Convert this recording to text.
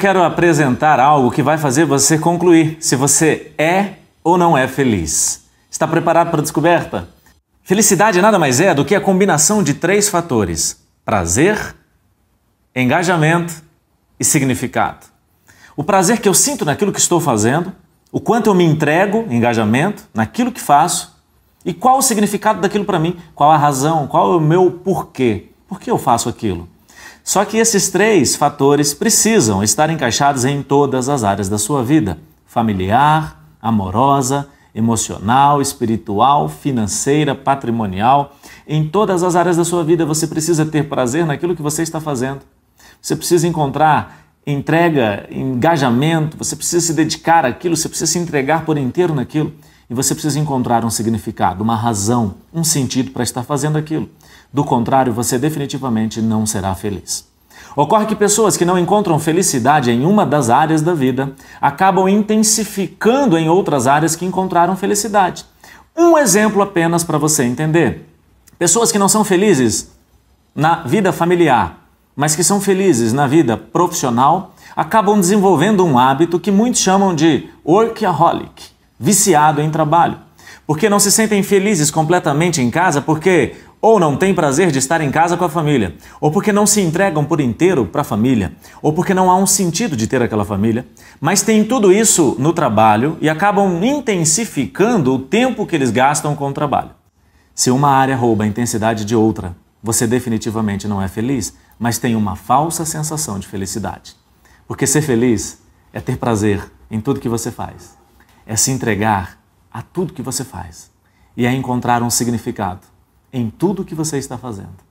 Quero apresentar algo que vai fazer você concluir se você é ou não é feliz. Está preparado para a descoberta? Felicidade nada mais é do que a combinação de três fatores: prazer, engajamento e significado. O prazer que eu sinto naquilo que estou fazendo, o quanto eu me entrego, engajamento, naquilo que faço, e qual o significado daquilo para mim, qual a razão, qual é o meu porquê, por que eu faço aquilo. Só que esses três fatores precisam estar encaixados em todas as áreas da sua vida: familiar, amorosa, emocional, espiritual, financeira, patrimonial. Em todas as áreas da sua vida você precisa ter prazer naquilo que você está fazendo. Você precisa encontrar entrega, engajamento, você precisa se dedicar àquilo, você precisa se entregar por inteiro naquilo e você precisa encontrar um significado, uma razão, um sentido para estar fazendo aquilo. Do contrário, você definitivamente não será feliz. Ocorre que pessoas que não encontram felicidade em uma das áreas da vida acabam intensificando em outras áreas que encontraram felicidade. Um exemplo apenas para você entender. Pessoas que não são felizes na vida familiar, mas que são felizes na vida profissional, acabam desenvolvendo um hábito que muitos chamam de workaholic, viciado em trabalho. Porque não se sentem felizes completamente em casa porque ou não têm prazer de estar em casa com a família, ou porque não se entregam por inteiro para a família, ou porque não há um sentido de ter aquela família, mas têm tudo isso no trabalho e acabam intensificando o tempo que eles gastam com o trabalho. Se uma área rouba a intensidade de outra, você definitivamente não é feliz, mas tem uma falsa sensação de felicidade. Porque ser feliz é ter prazer em tudo que você faz, é se entregar a tudo que você faz e é encontrar um significado em tudo que você está fazendo.